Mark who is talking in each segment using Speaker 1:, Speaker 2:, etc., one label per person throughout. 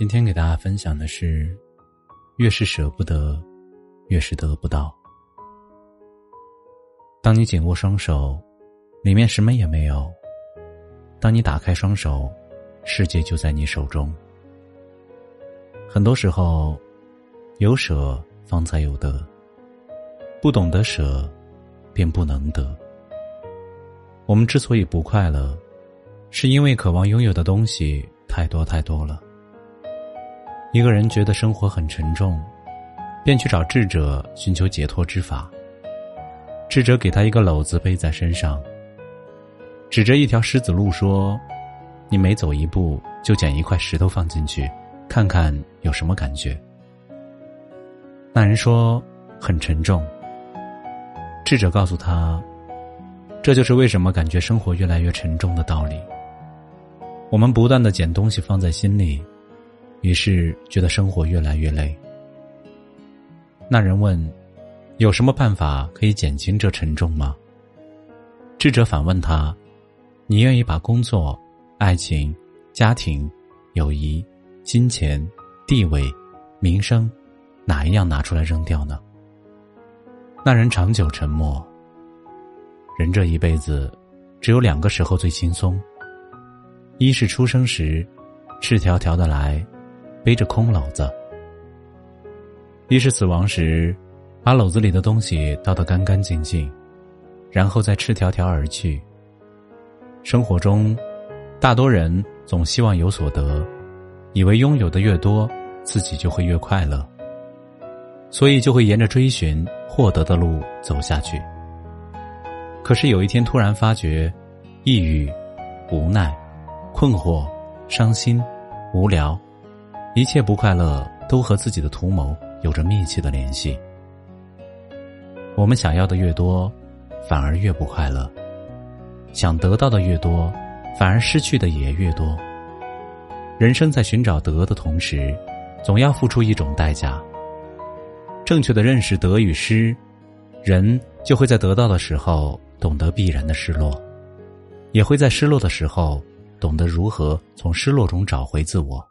Speaker 1: 今天给大家分享的是：越是舍不得，越是得不到。当你紧握双手，里面什么也没有；当你打开双手，世界就在你手中。很多时候，有舍方才有得，不懂得舍，便不能得。我们之所以不快乐，是因为渴望拥有的东西太多太多了。一个人觉得生活很沉重，便去找智者寻求解脱之法。智者给他一个篓子背在身上，指着一条石子路说：“你每走一步，就捡一块石头放进去，看看有什么感觉。”那人说：“很沉重。”智者告诉他：“这就是为什么感觉生活越来越沉重的道理。我们不断的捡东西放在心里。”于是觉得生活越来越累。那人问：“有什么办法可以减轻这沉重吗？”智者反问他：“你愿意把工作、爱情、家庭、友谊、金钱、地位、名声，哪一样拿出来扔掉呢？”那人长久沉默。人这一辈子，只有两个时候最轻松：一是出生时，赤条条的来。背着空篓子，一是死亡时，把篓子里的东西倒得干干净净，然后再赤条条而去。生活中，大多人总希望有所得，以为拥有的越多，自己就会越快乐，所以就会沿着追寻获得的路走下去。可是有一天突然发觉，抑郁、无奈、困惑、伤心、无聊。一切不快乐都和自己的图谋有着密切的联系。我们想要的越多，反而越不快乐；想得到的越多，反而失去的也越多。人生在寻找得的同时，总要付出一种代价。正确的认识得与失，人就会在得到的时候懂得必然的失落，也会在失落的时候懂得如何从失落中找回自我。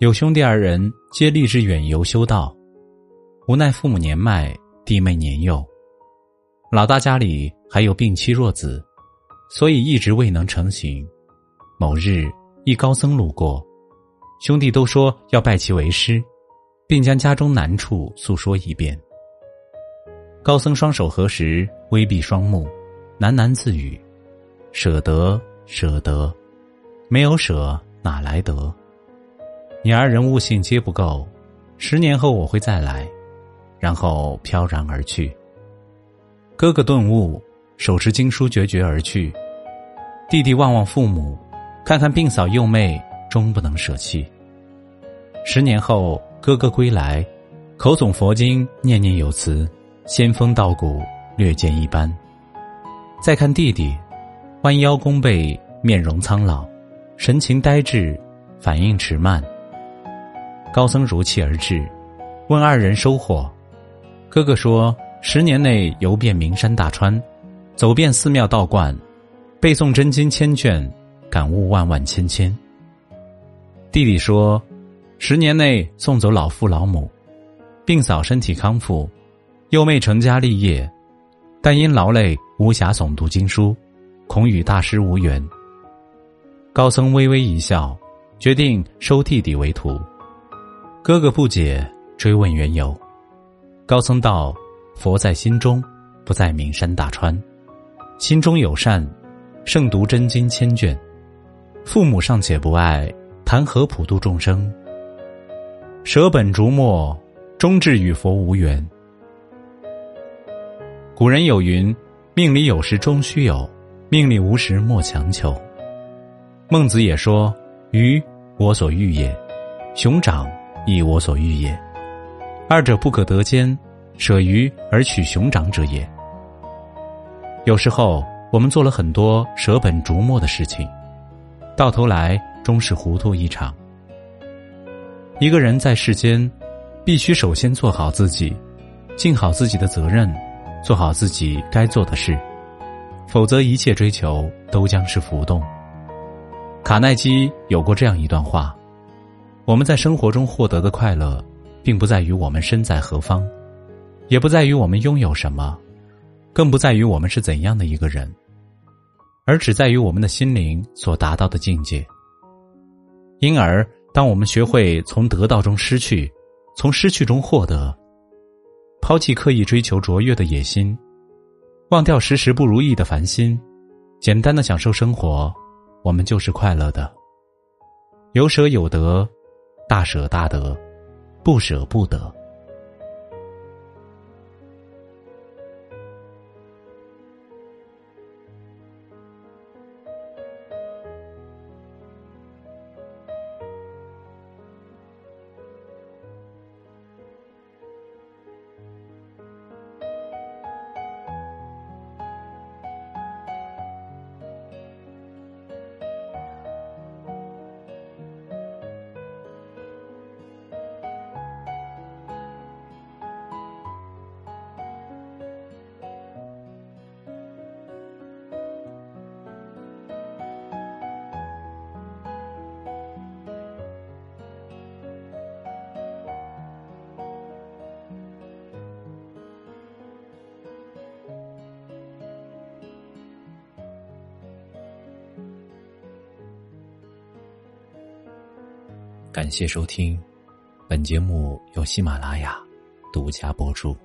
Speaker 1: 有兄弟二人皆立志远游修道，无奈父母年迈，弟妹年幼，老大家里还有病妻弱子，所以一直未能成行。某日，一高僧路过，兄弟都说要拜其为师，并将家中难处诉说一遍。高僧双手合十，微闭双目，喃喃自语：“舍得，舍得，没有舍哪来得？”你二人悟性皆不够，十年后我会再来，然后飘然而去。哥哥顿悟，手持经书决绝而去。弟弟望望父母，看看病嫂幼妹，终不能舍弃。十年后，哥哥归来，口诵佛经，念念有词，仙风道骨，略见一斑。再看弟弟，弯腰弓背，面容苍老，神情呆滞，反应迟慢。高僧如期而至，问二人收获。哥哥说：十年内游遍名山大川，走遍寺庙道观，背诵真经千卷，感悟万万千千。弟弟说：十年内送走老父老母，病嫂身体康复，幼妹成家立业，但因劳累无暇诵读经书，恐与大师无缘。高僧微微一笑，决定收弟弟为徒。哥哥不解，追问缘由。高僧道：“佛在心中，不在名山大川。心中有善，胜读真经千卷。父母尚且不爱，谈何普度众生？舍本逐末，终至与佛无缘。”古人有云：“命里有时终须有，命里无时莫强求。”孟子也说：“鱼我所欲也；熊掌亦我所欲也。二者不可得兼，舍鱼而取熊掌者也。有时候，我们做了很多舍本逐末的事情，到头来终是糊涂一场。一个人在世间，必须首先做好自己，尽好自己的责任，做好自己该做的事，否则一切追求都将是浮动。卡耐基有过这样一段话：我们在生活中获得的快乐，并不在于我们身在何方，也不在于我们拥有什么。更不在于我们是怎样的一个人，而只在于我们的心灵所达到的境界。因而，当我们学会从得到中失去，从失去中获得，抛弃刻意追求卓越的野心，忘掉时时不如意的烦心，简单的享受生活，我们就是快乐的。有舍有得，大舍大得，不舍不得。感谢收听，本节目由喜马拉雅独家播出。